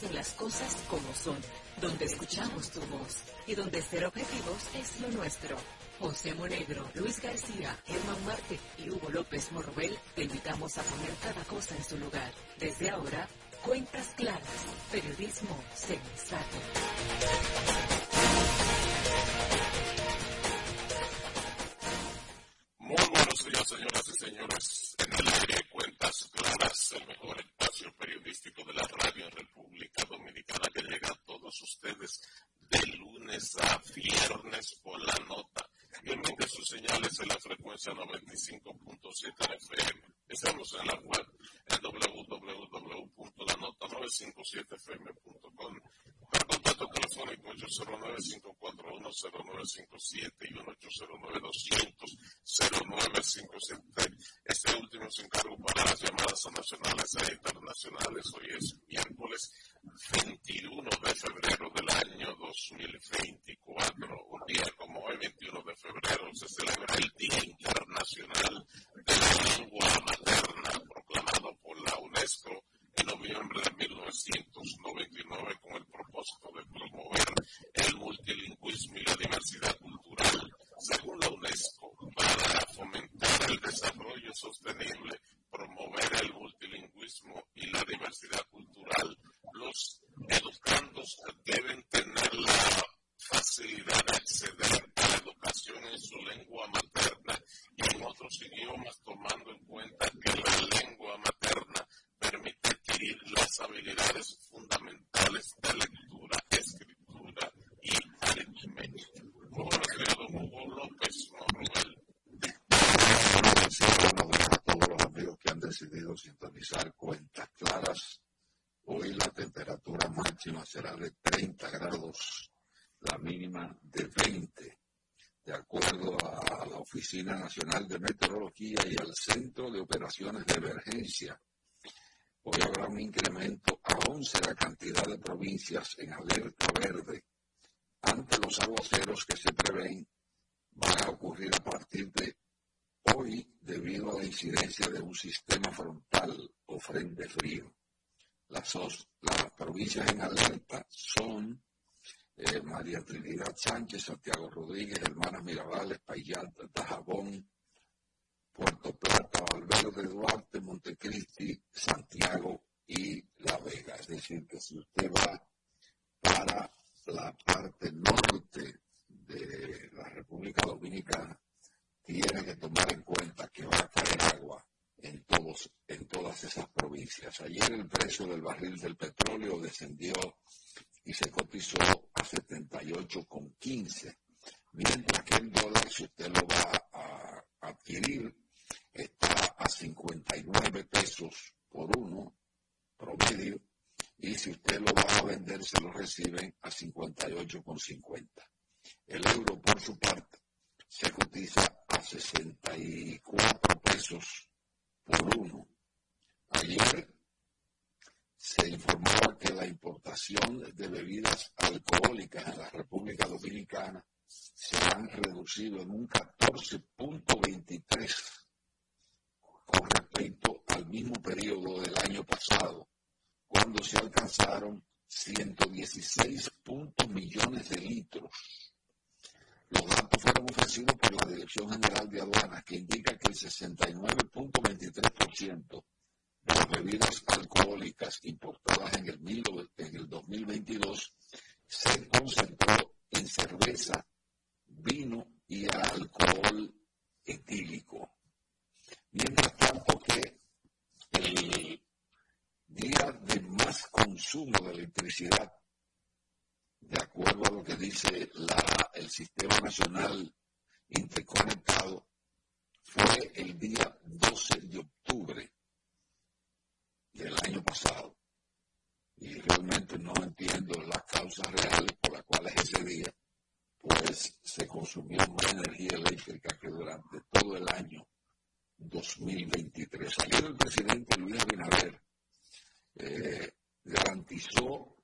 dicen las cosas como son, donde escuchamos tu voz y donde ser objetivos es lo nuestro. José Monegro, Luis García, Germán Marte y Hugo López Morrobel te invitamos a poner cada cosa en su lugar. Desde ahora, cuentas claras, periodismo sensato. Muy buenos días, señoras y señores. En el aire Cuentas Claras, el mejor espacio periodístico de la radio en República Dominicana que llega a todos ustedes de lunes a viernes por la nota y emite sus señales en la frecuencia 95.7 FM. Estamos en la web en www.lanota957fm.com. Para contacto telefónico 809-541-0957 y 809-200-0957. Este último se encargo para las llamadas nacionales e internacionales. Hoy es miércoles 21 de febrero del año 2024. Un día como hoy, 21 de febrero, se celebra el Día Internacional de la Lengua Materna, proclamado por la UNESCO en noviembre de 1999 con el propósito de promover el multilingüismo y la diversidad cultural. Según la UNESCO, para fomentar el desarrollo sostenible, promover el multilingüismo y la diversidad cultural, los educandos deben tener la facilidad de acceder a la educación en su lengua materna y en otros idiomas, tomando en cuenta que la lengua materna permite adquirir las habilidades fundamentales de lectura, escritura y aritmética. Muy buenos días, don Hugo López Manuel. Buenos días a todos los amigos que han decidido sintonizar cuentas claras. Hoy la temperatura máxima será de 30 grados, la mínima de 20, de acuerdo a la Oficina Nacional de Meteorología y al Centro de Operaciones de Emergencia Hoy habrá un incremento a 11 la cantidad de provincias en alerta verde ante los aguaceros que se prevén van a ocurrir a partir de hoy debido a la incidencia de un sistema frontal o frente frío. Las, provincias en alerta son eh, María Trinidad Sánchez, Santiago Rodríguez, Hermanas Mirabales, Payat, Dajabón, Puerto Plata, Valverde, Duarte, Montecristi, Santiago y La Vega. Es decir, que si usted va para la parte norte de la República Dominicana, tiene que tomar en cuenta que va a caer agua en, todos, en todas esas provincias. Ayer el precio del barril del petróleo descendió y se cotizó a 78,15, mientras que el dólar, si usted lo va a adquirir, está a 59 pesos por uno promedio y si usted lo va a vender se lo reciben a 58,50. El euro por su parte se cotiza 64 pesos por uno. Ayer se informó que la importación de bebidas alcohólicas en la República Dominicana se han reducido en un 14.23 con respecto al mismo periodo del año pasado, cuando se alcanzaron 116 millones de litros. Los datos fueron ofrecidos por la Dirección General de Aduanas, que indica que el 69.23% de las bebidas alcohólicas importadas en el, en el 2022 se concentró en cerveza, vino y alcohol etílico. Mientras tanto que el día de más consumo de electricidad, de acuerdo a lo que dice el Sistema Nacional Interconectado, fue el día 12 de octubre del año pasado. Y realmente no entiendo las causas reales por las cuales ese día pues se consumió más energía eléctrica que durante todo el año 2023. Ayer el presidente Luis Abinader eh, garantizó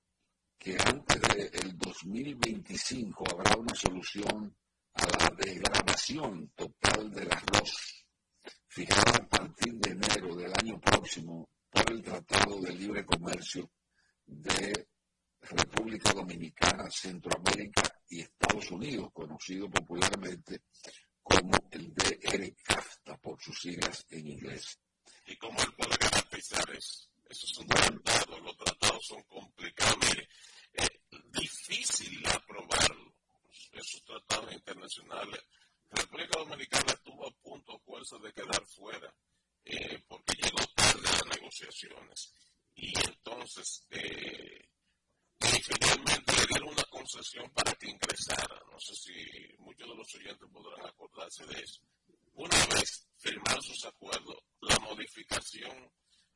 que antes del 2025 habrá una solución a la degradación total del arroz, fijada a partir de enero del año próximo por el Tratado de Libre Comercio de República Dominicana, Centroamérica y Estados Unidos, conocido popularmente como el DR-CAFTA por sus siglas en inglés. ¿Y cómo él puede garantizar eso? Esos son tratados, los tratados son complicados. Mire, es difícil aprobar esos tratados internacionales. República Dominicana estuvo a punto, fuerza, de quedar fuera, eh, porque llegó tarde a las negociaciones. Y entonces, eh, y finalmente le dieron una concesión para que ingresara. No sé si muchos los oyentes podrán acordarse de eso. Una vez firmaron sus acuerdos, la modificación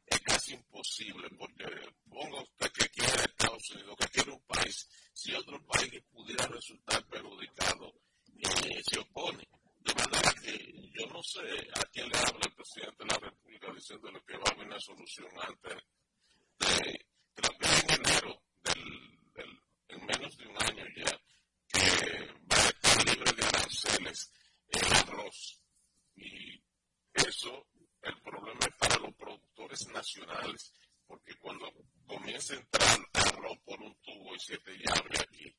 es casi imposible, porque ponga usted que quiere Estados Unidos, que quiere un país, si otro país pudiera resultar perjudicado, eh, se opone. De manera que yo no sé a quién le habla el presidente de la República diciéndole que va a haber una solución antes de, creo que en enero del, en menos de un año ya, que va a estar libre de aranceles el arroz. Y eso, el problema es para los productores nacionales, porque cuando comienza a entrar arroz por un tubo y siete llaves aquí,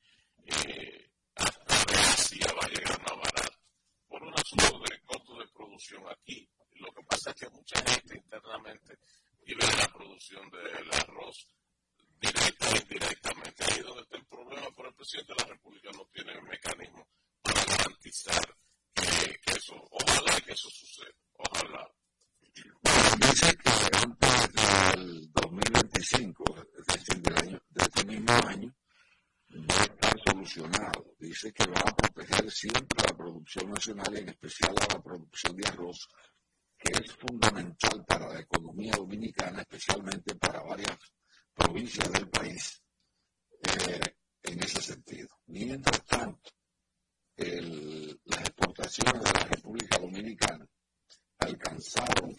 eh, hasta de Asia va a llegar más barato, por un asunto de costo de producción aquí. Lo que pasa es que mucha gente internamente vive de la producción del arroz directa o indirectamente. Ahí es donde está el problema, pero el presidente de la República no tiene el mecanismo para garantizar que, eso, ojalá que eso suceda, ojalá. Dice que antes del 2025, es decir, de este mismo año, va a estar solucionado. Dice que va a proteger siempre la producción nacional en especial a la producción de arroz, que es fundamental para la economía dominicana, especialmente para varias provincias del país eh, en ese sentido. Mientras tanto, las exportaciones de la República Dominicana alcanzaron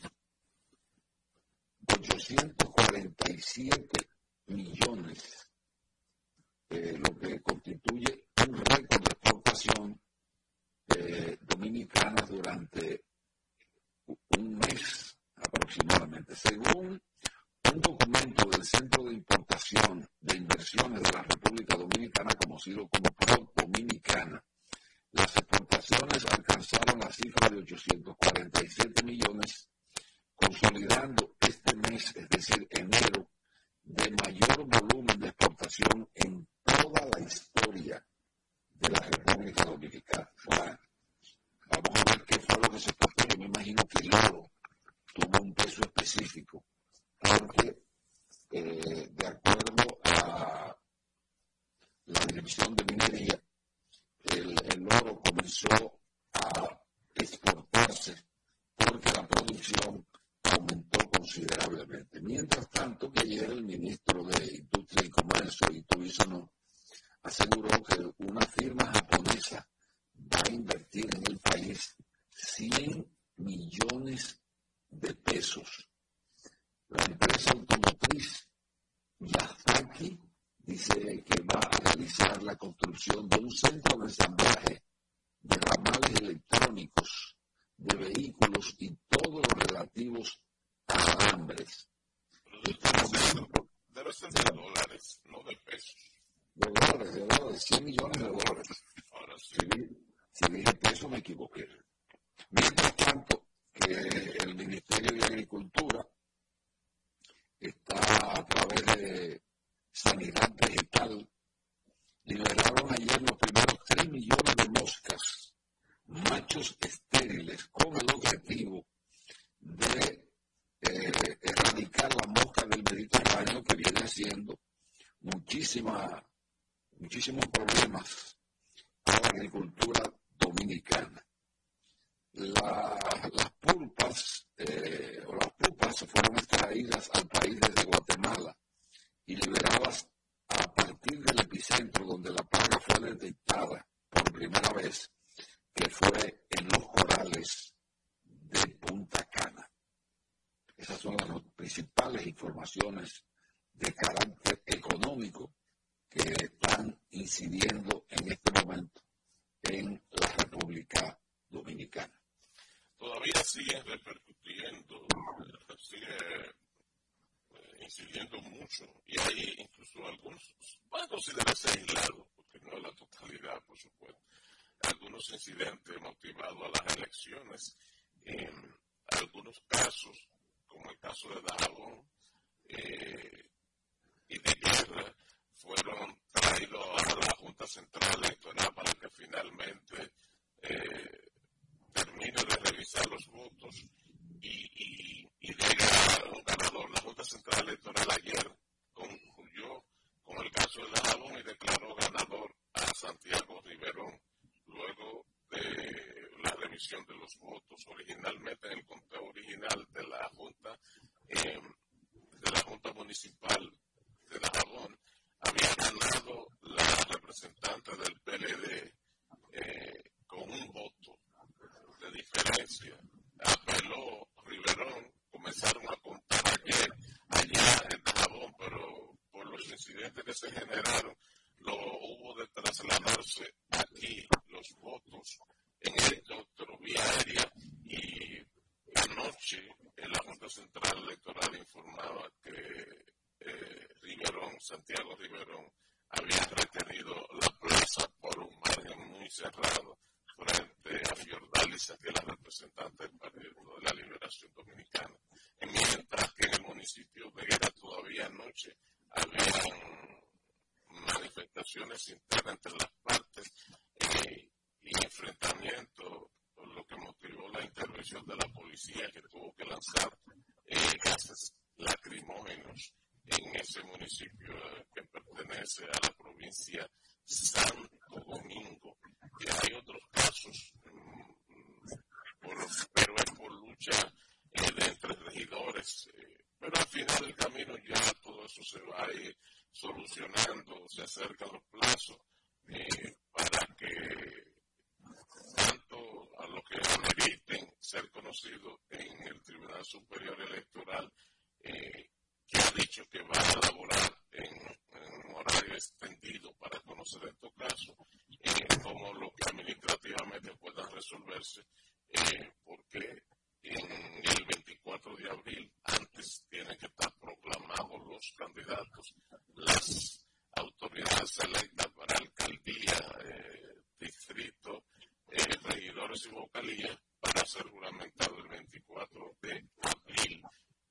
847 millones, eh, lo que constituye un récord de exportación eh, dominicana durante un mes aproximadamente. Según un documento del Centro de Importación de Inversiones de la República Dominicana, conocido como PRO Dominicana, las exportaciones alcanzaron la cifra de 847 millones, consolidando este mes, es decir, enero, de mayor volumen de exportación en toda la historia de la República Dominicana. vamos a ver qué fue lo que se exportó. Yo me imagino que el oro tuvo un peso específico porque eh, de acuerdo a la Dirección de Minería, comenzó a exportarse porque la producción aumentó considerablemente. Mientras tanto, que ayer el ministro de Industria y Comercio y Turismo aseguró que una firma japonesa va a invertir en el país 100 millones de pesos la empresa automotriz Yazaki dice que va a realizar la construcción de un centro de ensamblaje de ramales electrónicos, de vehículos y todos los relativos a alambres. Debe ser de dólares, no de pesos. De dólares, de dólares, 100 millones de dólares. Ahora sí. Si, si dije peso, me equivoqué. Mientras tanto, que el Ministerio de Agricultura está a través de Sanidad Vegetal. Liberaron ayer los primeros 3 millones de moscas, machos estériles, con el objetivo de eh, erradicar la mosca del Mediterráneo que viene haciendo muchísima, muchísimos problemas a la agricultura dominicana. las pulpas eh, o las pupas fueron extraídas al país desde Guatemala y liberadas a partir del epicentro donde la plaga fue detectada por primera vez, que fue en los corales de Punta Cana. Esas son las principales informaciones de carácter económico que están incidiendo en este momento en la República Dominicana todavía siguen repercutiendo, sigue incidiendo mucho. Y hay incluso algunos, pueden considerarse aislados, porque no es la totalidad, por supuesto, algunos incidentes motivados a las elecciones. En algunos casos, como el caso de Dajabón eh, y de Guerra, fueron traídos a la Junta Central Electoral para que finalmente eh, termine de revisar los votos y, y, a un ganador. La Junta Central Electoral ayer concluyó con el caso de Dajabón y declaró ganador a Santiago Riverón luego de la revisión de los votos. Originalmente en el conteo original de la Junta, eh, de la Junta Municipal de Dajabón, había ganado la representante del PLD eh, con un voto de diferencia. Apeló Riverón, comenzaron a contar ayer allá en Dajabón, pero por los incidentes que se generaron, lo hubo de trasladarse aquí los votos en helicóptero vía aérea y anoche en la Junta Central Electoral informaba que eh, Riverón, Santiago Riverón, había retenido la plaza por un margen muy cerrado frente a Fiordalis, que es la representante del Partido de la Liberación Dominicana. mientras que en el municipio de Guerra todavía anoche habían manifestaciones internas entre las partes eh, y enfrentamientos, lo que motivó la de la policía que tuvo que lanzar eh, gases lacrimógenos en ese municipio que pertenece a la provincia Santo Domingo. Y hay otros casos, mm, pero es por lucha eh, de entre regidores. Eh, pero al final del camino ya todo eso se va a ir solucionando, se acercan los plazos eh, para que tanto a los que ameriten ser conocidos en el Tribunal Superior Electoral eh, que ha dicho que va a elaborar en, un horario extendido para conocer estos casos, eh, como lo que administrativamente puedan resolverse, eh, porque en el 24 de abril, antes tienen que estar proclamados los candidatos, las autoridades electas para alcaldía, eh, distrito, eh, y para ser juramentado el 24 de abril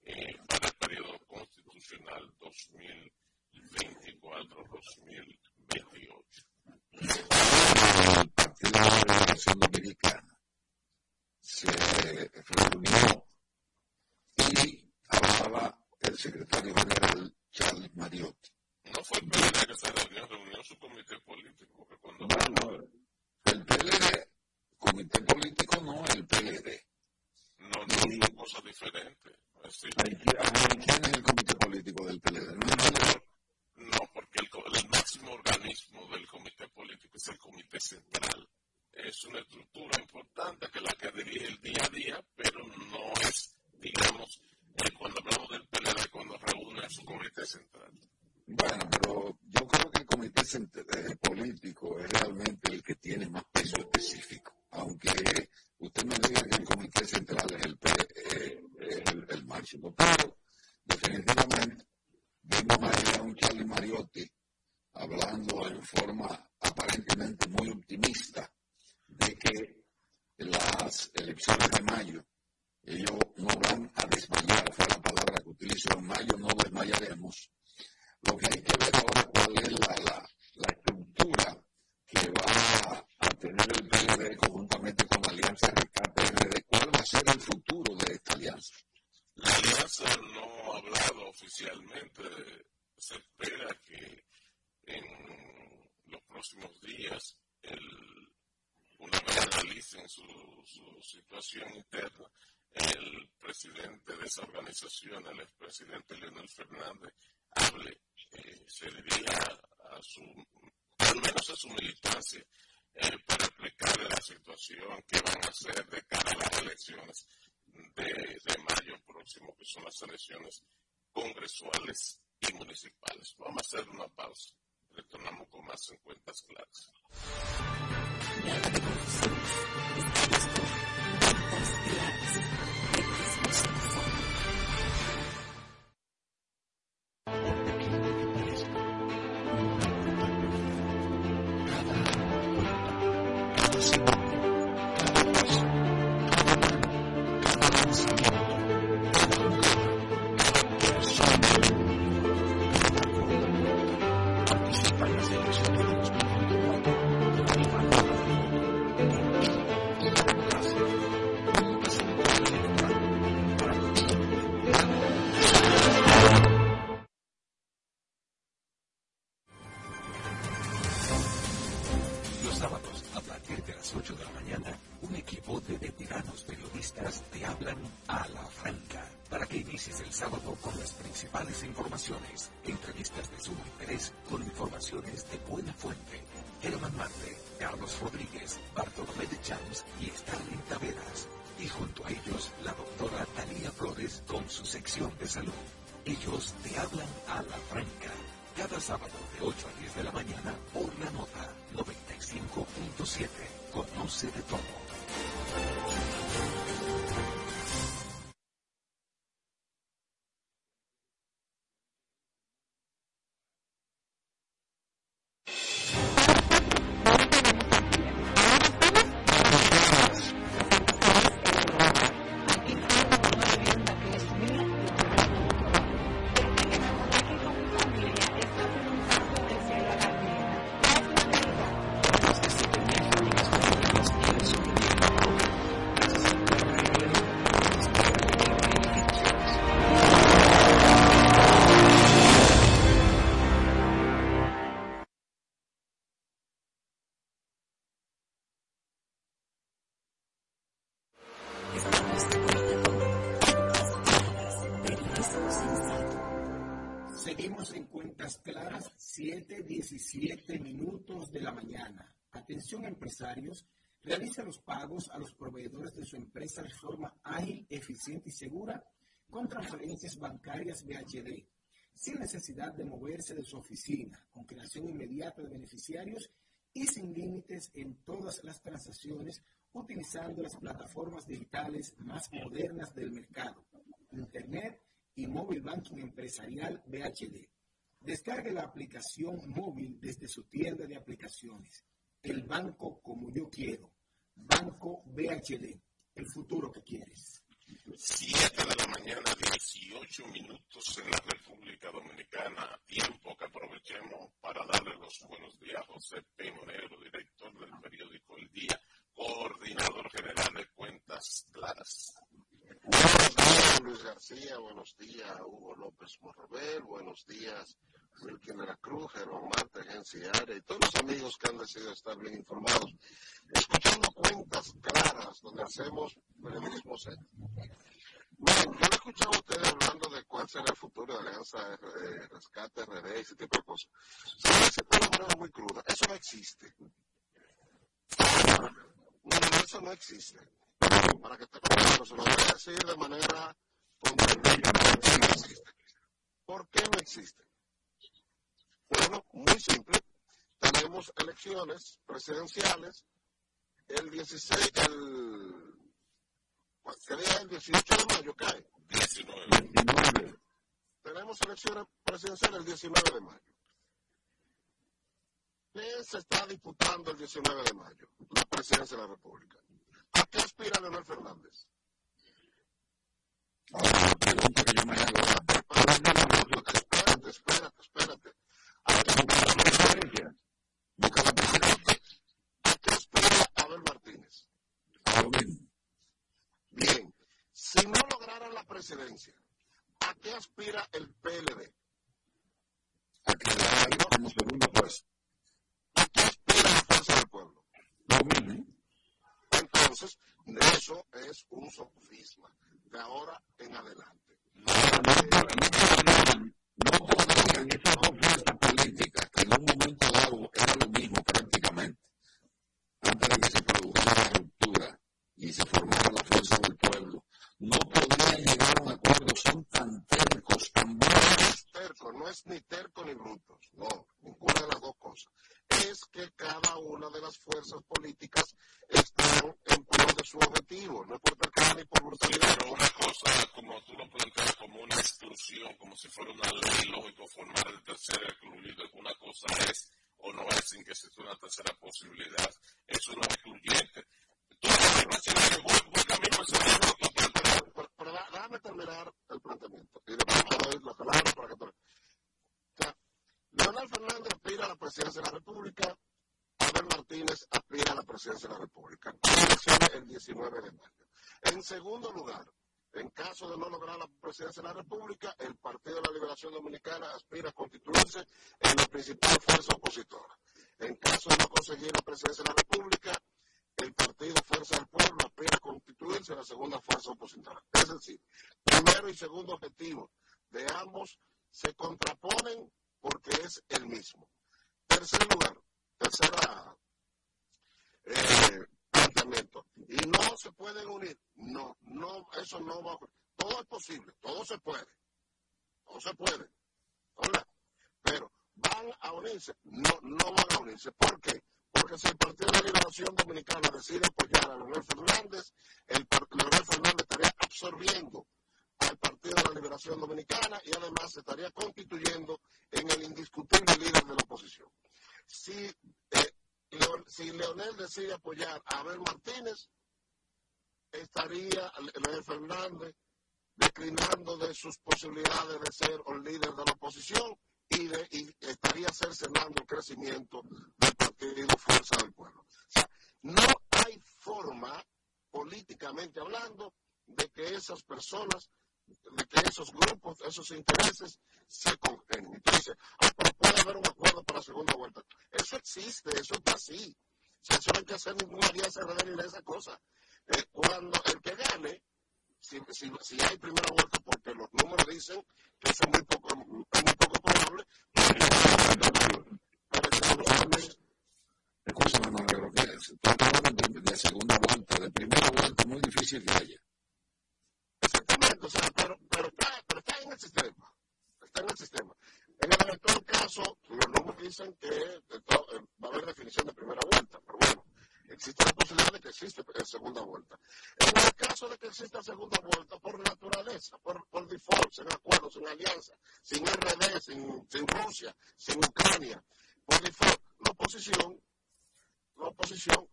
eh, para el periodo constitucional 2024-2028. El Partido de la Revolución Dominicana se reunió y hablaba el secretario general Charles Mariotti. No fue el PLD que se reunió, reunió su comité político. Que cuando bueno, el PLD, comité político no, el PLD. No, no, son cosas diferentes. ¿Quién es el comité político del PLD? No, porque el, máximo organismo del comité político es el comité central. Es una estructura importante que la que dirige el día a día, pero no es, digamos, cuando hablamos del PLD, cuando reúne a su comité central. Bueno, pero yo creo que el comité eh, político es realmente el que tiene más peso específico, aunque usted me diga que el comité central es el, eh, el, máximo, pero definitivamente vimos a un Charlie Mariotti hablando en forma aparentemente muy optimista de que las elecciones de mayo ellos no van a desmayar, fue la palabra que utilizó, en mayo no desmayaremos. Lo que hay que ver ahora cuál es la, la, la estructura que va a tener el PLD conjuntamente con la Alianza RKPRD. ¿Cuál va a ser el futuro de esta alianza? La alianza no ha hablado oficialmente. Se espera que en los próximos días, el, una vez analicen su, situación interna, el presidente de esa organización, el expresidente Leonel Fernández, hable, eh, se dirija a su al menos a su militancia, eh, la situación que van a hacer de cara a las elecciones de, mayo próximo, que son las elecciones congresuales y municipales. Vamos a hacer una pausa. Retornamos con más en cuentas claras. Empresarios, realiza los pagos a los proveedores de su empresa de forma ágil, eficiente y segura con transferencias bancarias BHD, sin necesidad de moverse de su oficina, con creación inmediata de beneficiarios y sin límites en todas las transacciones utilizando las plataformas digitales más modernas del mercado, Internet y Móvil Banking Empresarial BHD. Descargue la aplicación móvil desde su tienda de aplicaciones. El banco como yo quiero. Banco BHD. El futuro que quieres. Siete de la mañana, 18 minutos en la República Dominicana. Tiempo que aprovechemos para darle los buenos días a José P. Monero, director del periódico El Día, coordinador general de cuentas claras. Buenos días, Luis García. Buenos días, Hugo López Morrobel. Buenos días, Wilkin de la Cruz, Germán Marte, Agencia Área y todos los amigos que han decidido estar bien informados, escuchando cuentas claras donde hacemos periodismo serio. Miren, yo escuchado a ustedes hablando de cuál será el futuro de Alianza eh, Rescate, RD, ese tipo de cosas. Se dice de una manera muy cruda. Eso no existe. No, eso no existe. Para que esté claro, se lo voy a decir de manera contundente. No existe. ¿Por qué no existe? Bueno, muy simple. Tenemos elecciones presidenciales el 16, el, ¿qué día el 18 de mayo cae? 19. Tenemos elecciones presidenciales el 19 de mayo. ¿Qué se está disputando el 19 de mayo? La presidencia de la República. ¿A qué aspira Leonel Fernández? Espérate, espérate, espérate. ¿A qué aspira Abel Martínez? Bien, si no lograran la presidencia, ¿a qué aspira el PLD? A que le como segundo puesto. ¿A qué ahora en adelante. No, no, no, no podrían esas dos fuerzas políticas, que en un momento dado era lo mismo prácticamente, antes de que se produjera la ruptura y se formara la fuerza del pueblo, no podrían llegar a un acuerdo, son tan tercos, tan No es terco, no es ni terco ni brutos, no, ninguna de las dos cosas. Es que cada una de las fuerzas políticas están en pro de su objetivo, no es por terquedad ni por brutalidad. Pero una cosa, como tú lo planteas, como una exclusión, como si fuera una ley lógico formar el tercer excluido, una cosa es o no es sin que exista una tercera posibilidad. Es una excluyente Leonel Fernández aspira a la presidencia de la República, Abel Martínez aspira a la presidencia de la República. Elecciones el 19 de mayo. En segundo lugar, en caso de no lograr la presidencia de la República, el Partido de la Liberación Dominicana aspira a constituirse en la principal fuerza opositora. En caso de no conseguir la presidencia de la República, el Partido Fuerza del Pueblo aspira a constituirse en la segunda fuerza opositora. Es decir, primero y segundo objetivo de ambos se contraponen porque es el mismo. Tercer lugar, tercera eh, planteamiento. Y no se pueden unir. No, no, eso no va a Todo es posible, todo se puede. Todo se puede. ¿Verdad? Pero van a unirse. No, no van a unirse. ¿Por qué? Porque si el Partido de Liberación Dominicana decide apoyar a Leonel Fernández, el Leonel Fernández estaría absorbiendo al Partido de la Liberación Dominicana y además estaría constituyendo en el indiscutible líder de la oposición. Si, eh, si Leonel decide apoyar a Abel Martínez, estaría Leonel Fernández declinando de sus posibilidades de ser el líder de la oposición y, de, y estaría cercenando el crecimiento del partido Fuerza del Pueblo. O sea, no hay forma, políticamente hablando, de que esas personas de que esos grupos, esos intereses se congenien. Entonces, ah, pero puede haber un acuerdo para la segunda vuelta. Eso existe, eso está así. Si eso hay que hacer ninguna alianza ni de esa cosa. Eh, cuando el que gane, si, si, si, hay primera vuelta, porque los números dicen que es muy poco, muy poco probable, Escúchame, creo que de, de segunda vuelta, de primera vuelta, muy difícil que haya. Exactamente, o sea, pero, pero, pero está en el sistema. Está en el sistema. En el eventual caso, los números dicen que eh, va a haber definición de primera vuelta, pero bueno, existe la posibilidad de que existe segunda vuelta. En el caso de que exista segunda vuelta, por naturaleza, por, default, sin acuerdos, sin alianza, sin RD, sin, sin Rusia, sin Ucrania, por default, la oposición, la oposición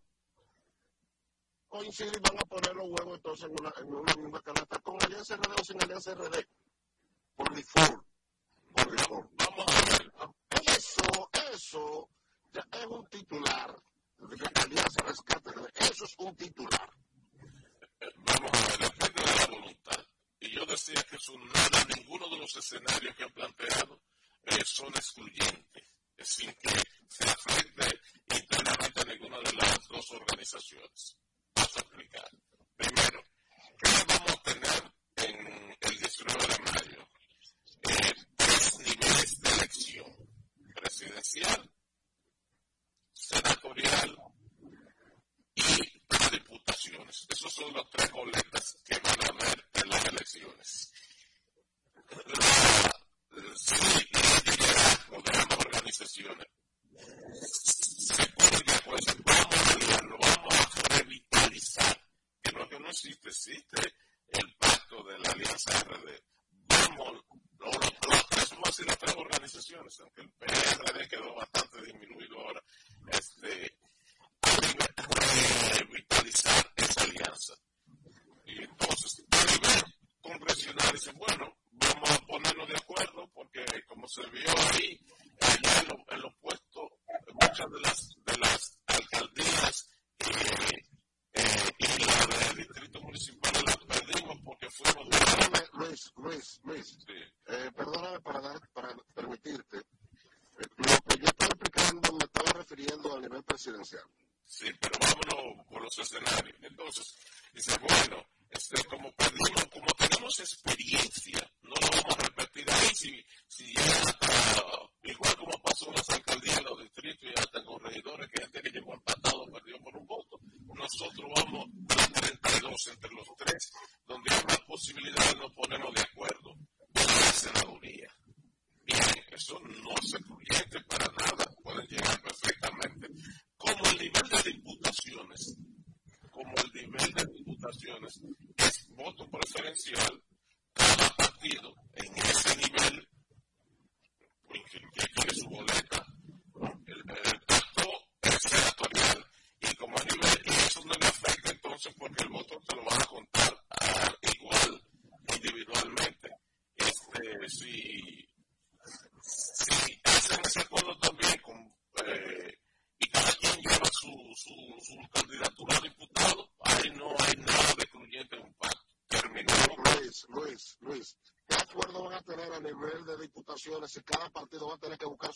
coinciden y van a poner los huevos entonces en una, en una misma canasta con alianza RD o sin alianza RD. Por default. Vamos a ver. Eso, eso ya es un titular. De alianza rescate. Eso es un titular. Vamos a ver, depende de la voluntad. Y yo decía que son nada, ninguno de los escenarios que han planteado eh, son excluyentes, sin que se afecte internamente a ninguna de las dos organizaciones a explicar. Primero, ¿qué vamos a tener en el 19 de mayo? Eh, tres elección. Presidencial, senatorial y las diputaciones. Esos son los tres boletas que van a haber en las elecciones. La, sí, el liderazgo de ambas organizaciones se pone de acuerdo. Vamos a ayudarlo, vamos a que lo que no existe, existe el pacto de la Alianza RD. Vamos, los tres somos las tres organizaciones, aunque el PRD quedó bastante disminuido ahora, este, revitalizar esa alianza. Y entonces,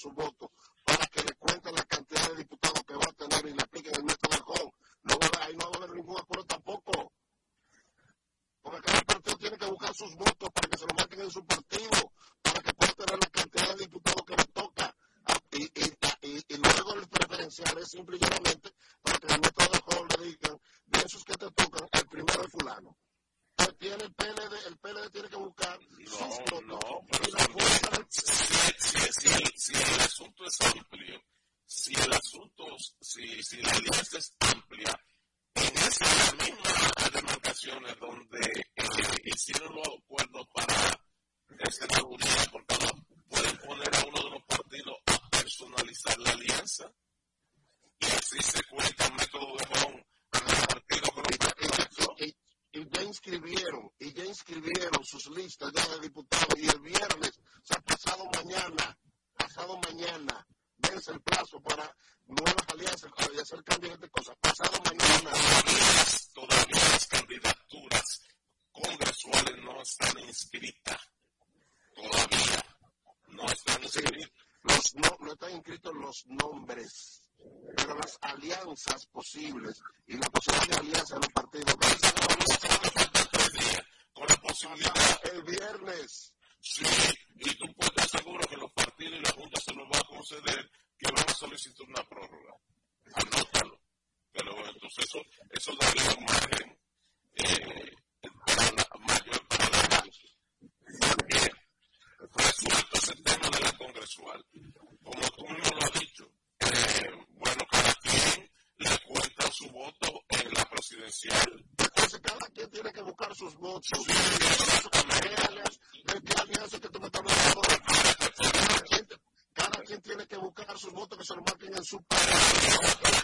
su voto inscribieron y ya inscribieron sus listas ya de diputados y el viernes, o sea, pasado mañana, pasado mañana, vence el plazo para nuevas alianzas, para hacer cambios de cosas. Pasado mañana. Todavía las candidaturas congresuales no están inscritas. Todavía no están inscritas. Los, no, no están inscritos los nombres pero las alianzas posibles y la posibilidad de alianza de los partidos. Con la posibilidad. El viernes. Sí, y tú puedes estar seguro que los partidos y la Junta se los va a conceder, que van a solicitar una prórroga. Anótalo. Pero entonces eso, eso daría un margen eh, para la, mayor para la También resuelto ese tema de la congresual. Como tú mismo lo has dicho, eh, bueno, cada quien le cuenta su voto en la presidencial. Entonces, cada quien tiene que buscar sus votos. Sí, exactamente. Que tú me estás hablando cada, quien, cada quien tiene que buscar sus votos que se lo marquen en su país.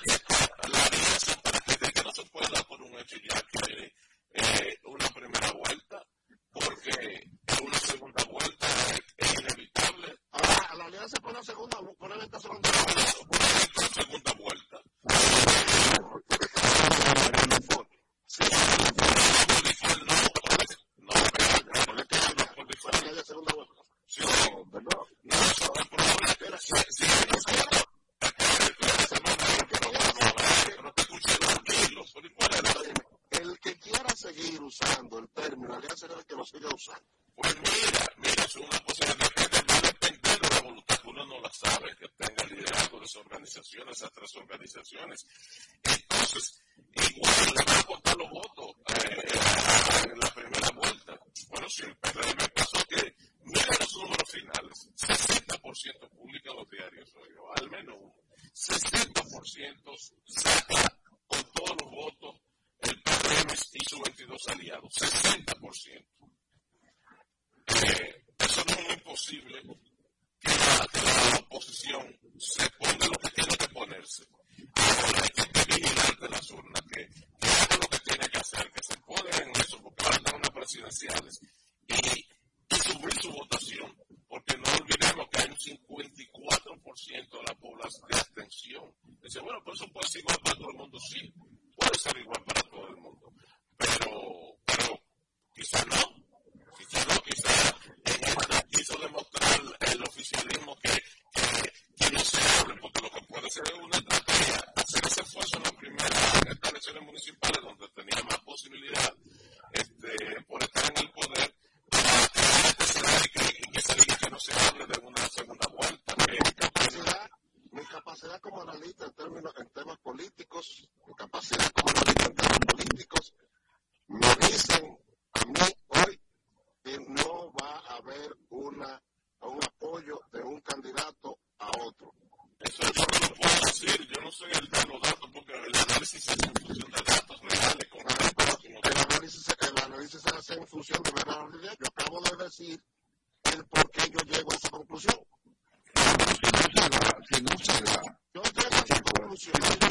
renuncia a. Yo estoy.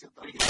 presentaría.